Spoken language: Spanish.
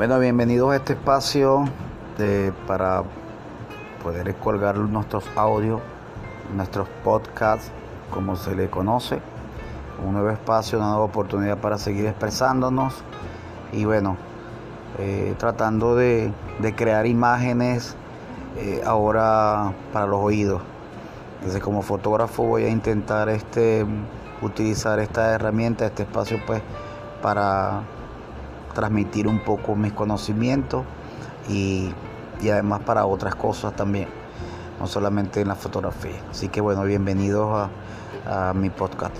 Bueno, bienvenidos a este espacio de, para poder colgar nuestros audios, nuestros podcasts, como se le conoce. Un nuevo espacio, una nueva oportunidad para seguir expresándonos y bueno, eh, tratando de, crear imágenes eh, ahora para los oídos. Entonces como fotógrafo voy a intentar este utilizar esta herramienta, este espacio pues para transmitir un poco mis conocimientos y, además para otras cosas también, no solamente en la fotografía. Así que bueno, bienvenidos a mi podcast.